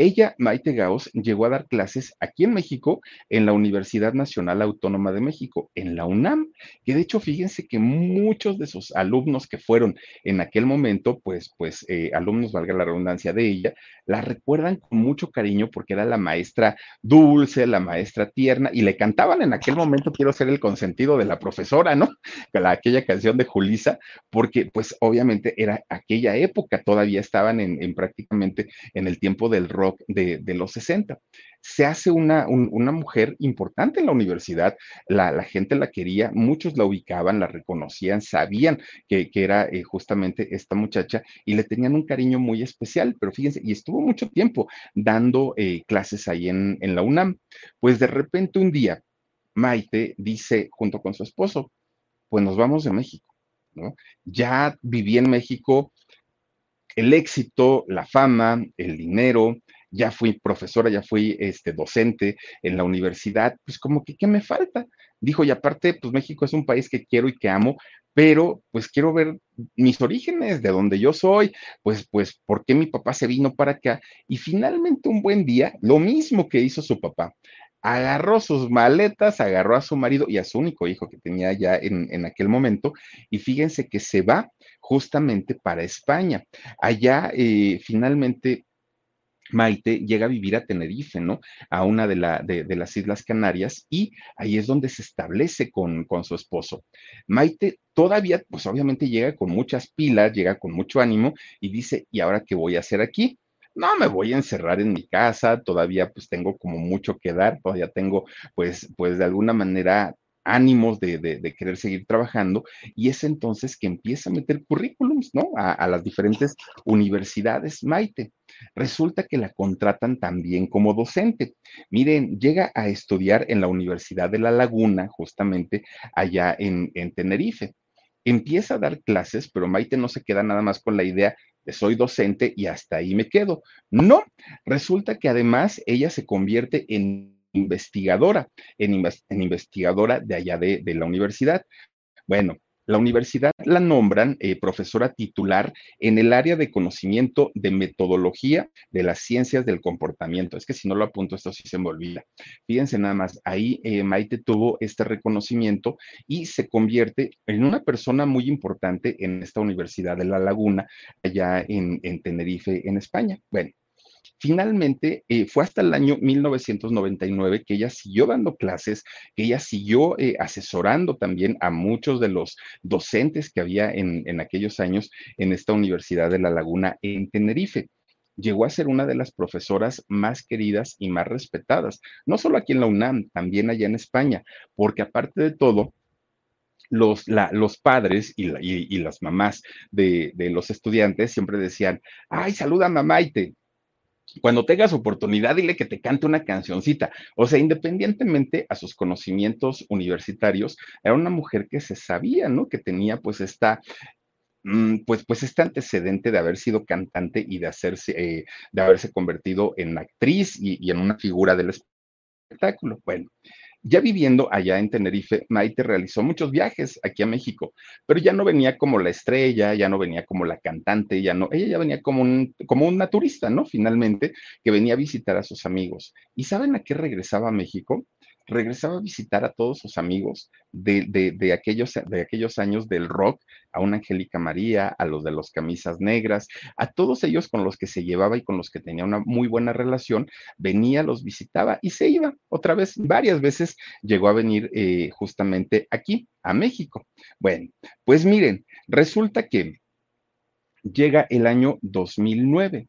Ella, Maite Gauss, llegó a dar clases aquí en México, en la Universidad Nacional Autónoma de México, en la UNAM, que de hecho, fíjense que muchos de sus alumnos que fueron en aquel momento, pues, pues, eh, alumnos, valga la redundancia de ella, la recuerdan con mucho cariño porque era la maestra dulce, la maestra tierna, y le cantaban en aquel momento, quiero ser el consentido de la profesora, ¿no? [laughs] La, aquella canción de Julisa, porque pues obviamente era aquella época, todavía estaban en, en prácticamente en el tiempo del rock de, los 60. Se hace una, un, una, mujer importante en la universidad, la, gente la quería, muchos la ubicaban, la reconocían, sabían que, que era eh, justamente esta muchacha y le tenían un cariño muy especial, pero fíjense, y estuvo mucho tiempo dando eh, clases ahí en, en la UNAM. Pues de repente un día, Maite dice junto con su esposo, pues nos vamos de México. Ya viví en México el éxito, la fama, el dinero, ya fui profesora, ya fui este, docente en la universidad, pues como que, ¿qué me falta? Dijo, y aparte, pues México es un país que quiero y que amo, pero pues quiero ver mis orígenes, de donde yo soy, pues, pues, ¿por qué mi papá se vino para acá? Y finalmente un buen día, lo mismo que hizo su papá, agarró sus maletas, agarró a su marido y a su único hijo que tenía ya en, en, aquel momento, y fíjense que se va justamente para España. Allá eh, finalmente Maite llega a vivir a Tenerife, ¿no? A una de, la, de, de, las Islas Canarias y ahí es donde se establece con, con, su esposo. Maite todavía, pues obviamente llega con muchas pilas, llega con mucho ánimo y dice, ¿y ahora qué voy a hacer aquí? No me voy a encerrar en mi casa, todavía pues tengo como mucho que dar, todavía tengo pues, pues de alguna manera ánimos de, de, querer seguir trabajando y es entonces que empieza a meter currículums, ¿no? A, a, las diferentes universidades, Maite. Resulta que la contratan también como docente. Miren, llega a estudiar en la Universidad de La Laguna, justamente allá en, en Tenerife. Empieza a dar clases, pero Maite no se queda nada más con la idea de soy docente y hasta ahí me quedo. No, resulta que además ella se convierte en investigadora, en, investigadora de allá de, de, la universidad. Bueno, la universidad la nombran eh, profesora titular en el área de conocimiento de metodología de las ciencias del comportamiento. Es que si no lo apunto, esto sí se me olvida. Fíjense nada más, ahí eh, Maite tuvo este reconocimiento y se convierte en una persona muy importante en esta Universidad de La Laguna, allá en, en Tenerife, en España. Bueno, finalmente eh, fue hasta el año 1999 que ella siguió dando clases, que ella siguió eh, asesorando también a muchos de los docentes que había en, en aquellos años en esta Universidad de La Laguna en Tenerife. Llegó a ser una de las profesoras más queridas y más respetadas, no solo aquí en la UNAM, también allá en España, porque aparte de todo, los, los padres y, las mamás de, los estudiantes siempre decían, ay, saluda mamá y te, cuando tengas oportunidad, dile que te cante una cancioncita. O sea, independientemente a sus conocimientos universitarios, era una mujer que se sabía, ¿no? Que tenía pues esta, mm, pues, pues este antecedente de haber sido cantante y de hacerse, eh, de haberse convertido en actriz y, y en una figura del espectáculo. Bueno, ya viviendo allá en Tenerife, Maite realizó muchos viajes aquí a México, pero ya no venía como la estrella, ya no venía como la cantante, ya no, ella ya venía como un, como una turista, ¿no? Finalmente, que venía a visitar a sus amigos. ¿Y saben a qué regresaba a México? Regresaba a visitar a todos sus amigos de, aquellos, de aquellos años del rock, a una Angélica María, a los de los camisas negras, a todos ellos con los que se llevaba y con los que tenía una muy buena relación, venía, los visitaba y se iba otra vez, varias veces llegó a venir eh, justamente aquí, a México. Bueno, pues miren, resulta que llega el año 2009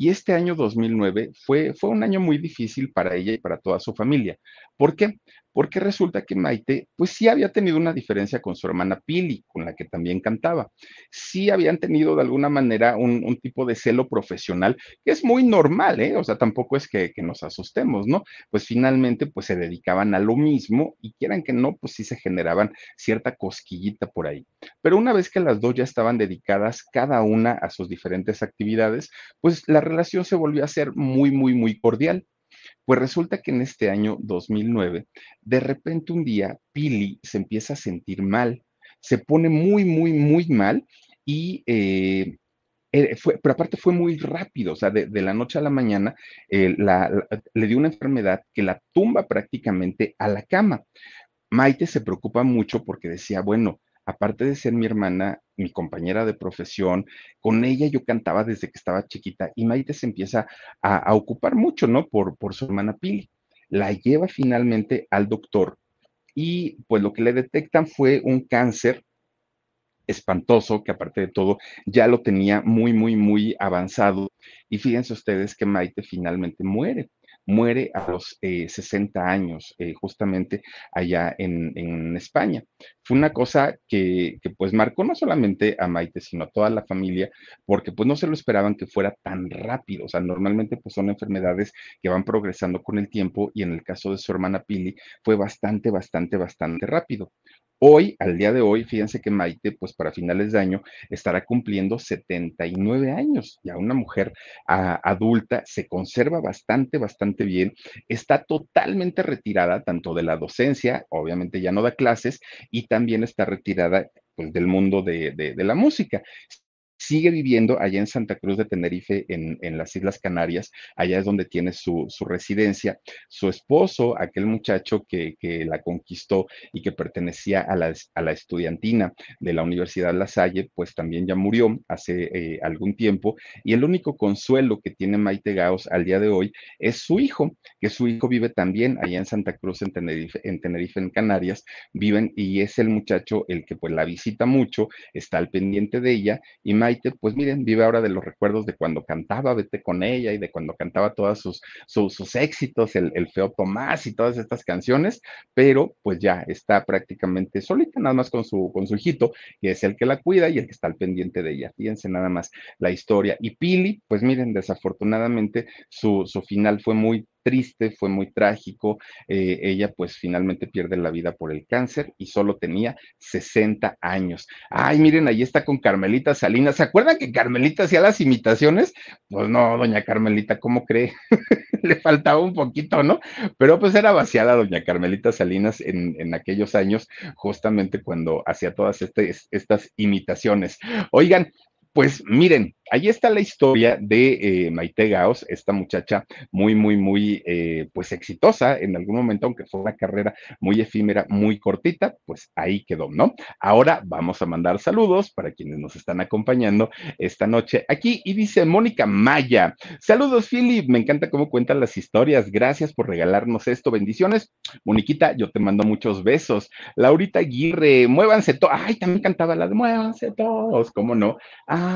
y este año 2009 fue, fue un año muy difícil para ella y para toda su familia. ¿Por qué? Porque resulta que Maite, pues sí había tenido una diferencia con su hermana Pili, con la que también cantaba. Sí habían tenido de alguna manera un, tipo de celo profesional, que es muy normal, ¿eh? O sea, tampoco es que, que, nos asustemos, ¿no? Pues finalmente, pues se dedicaban a lo mismo y quieran que no, pues sí se generaban cierta cosquillita por ahí. Pero una vez que las dos ya estaban dedicadas cada una a sus diferentes actividades, pues la relación se volvió a ser muy, muy, muy cordial. Pues resulta que en este año 2009, de repente un día, Pili se empieza a sentir mal, se pone muy, muy, muy mal y eh, eh, fue, pero aparte fue muy rápido, o sea, de, la noche a la mañana eh, le dio una enfermedad que la tumba prácticamente a la cama. Maite se preocupa mucho porque decía, bueno, aparte de ser mi hermana, mi compañera de profesión, con ella yo cantaba desde que estaba chiquita y Maite se empieza a, ocupar mucho, ¿no? Por, por su hermana Pili. La lleva finalmente al doctor y pues lo que le detectan fue un cáncer espantoso, que aparte de todo ya lo tenía muy, muy, muy avanzado. Y fíjense ustedes que Maite finalmente muere muere a los 60 eh, años, eh, justamente allá en, España. Fue una cosa que, pues marcó no solamente a Maite, sino a toda la familia, porque pues no se lo esperaban que fuera tan rápido. O sea, normalmente pues son enfermedades que van progresando con el tiempo y en el caso de su hermana Pili fue bastante, bastante, bastante rápido. Hoy, al día de hoy, fíjense que Maite, pues para finales de año, estará cumpliendo 79 años. Ya una mujer adulta se conserva bastante, bastante bien. Está totalmente retirada tanto de la docencia, obviamente ya no da clases, y también está retirada pues, del mundo de, de la música sigue viviendo allá en Santa Cruz de Tenerife, en, las Islas Canarias, allá es donde tiene su, residencia. Su esposo, aquel muchacho que, la conquistó y que pertenecía a la, a la, estudiantina de la Universidad La Salle, pues también ya murió hace eh, algún tiempo. Y el único consuelo que tiene Maite Gaos al día de hoy es su hijo, que su hijo vive también allá en Santa Cruz, en Tenerife, en Tenerife, en Canarias, viven y es el muchacho el que pues la visita mucho, está al pendiente de ella y pues miren, vive ahora de los recuerdos de cuando cantaba Vete con ella y de cuando cantaba todos sus, sus, éxitos, el, el, Feo Tomás y todas estas canciones, pero pues ya está prácticamente solita, nada más con su, con su hijito, que es el que la cuida y el que está al pendiente de ella. Fíjense nada más la historia. Y Pili, pues miren, desafortunadamente su, su final fue muy triste, fue muy trágico. Eh, ella pues finalmente pierde la vida por el cáncer y solo tenía 60 años. Ay, miren, ahí está con Carmelita Salinas. ¿Se acuerdan que Carmelita hacía las imitaciones? Pues no, doña Carmelita, ¿cómo cree? [laughs] Le faltaba un poquito, ¿no? Pero pues era vaciada doña Carmelita Salinas en, en aquellos años, justamente cuando hacía todas este, estas imitaciones. Oigan, pues miren, ahí está la historia de eh, Maite Gaos, esta muchacha muy, muy, muy, eh, pues exitosa en algún momento, aunque fue una carrera muy efímera, muy cortita, pues ahí quedó, ¿no? Ahora vamos a mandar saludos para quienes nos están acompañando esta noche aquí. Y dice Mónica Maya, saludos Philip, me encanta cómo cuentan las historias, gracias por regalarnos esto, bendiciones. Moniquita, yo te mando muchos besos. Laurita Aguirre, muévanse todos, ay, también cantaba la de muévanse todos, ¿cómo no?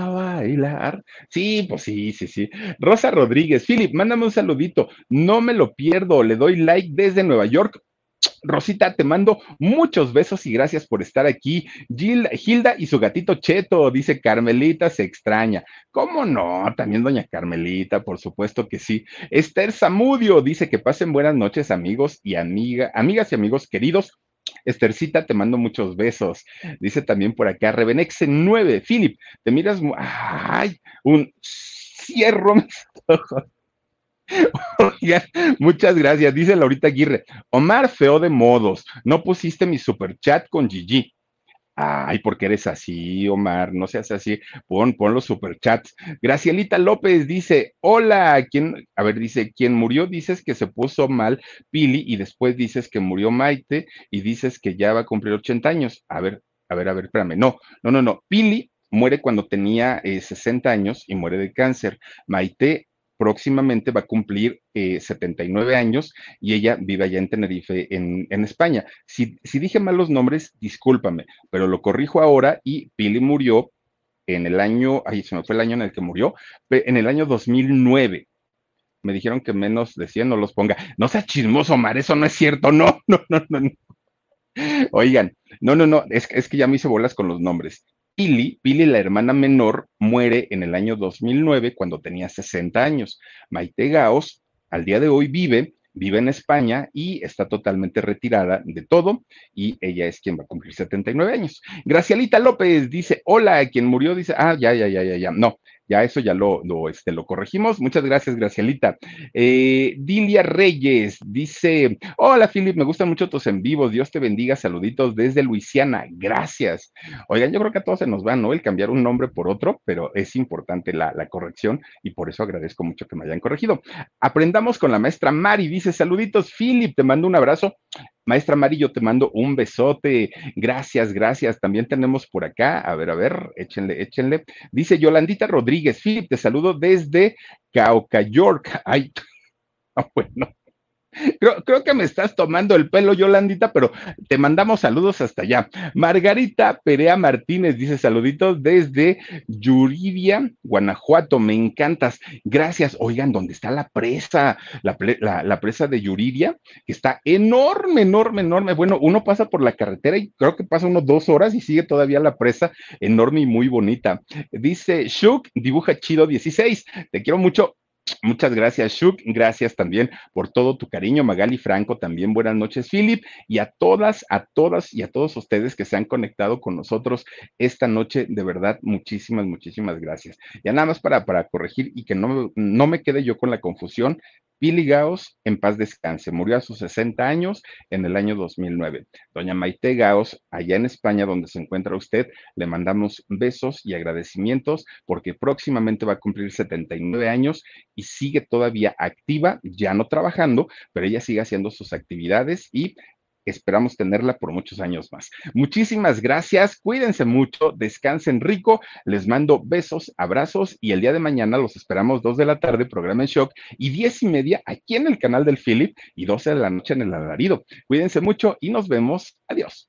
Bailar. Sí, pues sí, sí, sí. Rosa Rodríguez, Philip, mándame un saludito. No me lo pierdo, le doy like desde Nueva York. Rosita, te mando muchos besos y gracias por estar aquí. Gilda y su gatito Cheto, dice Carmelita, se extraña. ¿Cómo no? También doña Carmelita, por supuesto que sí. Esther Zamudio dice que pasen buenas noches, amigos y amiga, amigas y amigos queridos. Estercita, te mando muchos besos. Dice también por acá, Revenexe 9. Philip, te miras. Ay, un cierro [laughs] muchas gracias. Dice Laurita Aguirre. Omar, feo de modos. No pusiste mi super chat con Gigi. Ay, porque eres así, Omar, no seas así. Pon, pon los superchats. Gracielita López dice: Hola, ¿quién? A ver, dice: ¿Quién murió? Dices que se puso mal Pili y después dices que murió Maite y dices que ya va a cumplir 80 años. A ver, a ver, a ver, espérame. No, no, no, no. Pili muere cuando tenía 60 eh, años y muere de cáncer. Maite próximamente va a cumplir 79 eh, años y ella vive allá en Tenerife, en, España. Si, dije mal los nombres, discúlpame, pero lo corrijo ahora y Pili murió en el año, ahí se me fue el año en el que murió, en el año 2009. Me dijeron que menos de 100 no los ponga. No sea chismoso, Mar, eso no es cierto. No, [laughs] no, no, no. no. Oigan, no, no, no, es, es que ya me hice bolas con los nombres. Pili, Pili, la hermana menor, muere en el año 2009 cuando tenía 60 años. Maite Gaos, al día de hoy vive, vive en España y está totalmente retirada de todo y ella es quien va a cumplir 79 años. Gracialita López dice, hola, quien murió dice, ah, ya, ya, ya, ya, ya, no, ya eso ya lo, lo, este, lo corregimos. Muchas gracias, Gracielita. Eh, Dilia Reyes dice: Hola, Philip, me gustan mucho tus en vivos. Dios te bendiga. Saluditos desde Luisiana. Gracias. Oigan, yo creo que a todos se nos va, ¿no? El cambiar un nombre por otro, pero es importante la, la corrección y por eso agradezco mucho que me hayan corregido. Aprendamos con la maestra Mari. Dice: Saluditos, Philip, te mando un abrazo. Maestra Mari, yo te mando un besote. Gracias, gracias. También tenemos por acá, a ver, a ver, échenle, échenle. Dice Yolandita Rodríguez, Philip, te saludo desde Cauca, York. Ay, [laughs] bueno. Creo, que me estás tomando el pelo, Yolandita, pero te mandamos saludos hasta allá. Margarita Perea Martínez dice saluditos desde Yuridia, Guanajuato. Me encantas. Gracias. Oigan, ¿dónde está la presa? La, la, presa de Yuridia, que está enorme, enorme, enorme. Bueno, uno pasa por la carretera y creo que pasa unos dos horas y sigue todavía la presa enorme y muy bonita. Dice Shuk, dibuja chido 16. Te quiero mucho. Muchas gracias, Shuk. Gracias también por todo tu cariño, Magali Franco. También buenas noches, Philip. Y a todas, a todas y a todos ustedes que se han conectado con nosotros esta noche. De verdad, muchísimas, muchísimas gracias. Ya nada más para, para corregir y que no, no me quede yo con la confusión. Pili Gaos, en paz descanse, murió a sus 60 años en el año 2009. Doña Maite Gaos, allá en España donde se encuentra usted, le mandamos besos y agradecimientos porque próximamente va a cumplir 79 años y sigue todavía activa, ya no trabajando, pero ella sigue haciendo sus actividades y esperamos tenerla por muchos años más. Muchísimas gracias, cuídense mucho, descansen rico, les mando besos, abrazos y el día de mañana los esperamos dos de la tarde, programa en shock, y diez y media aquí en el canal del Philip y doce de la noche en el alarido. Cuídense mucho y nos vemos. Adiós.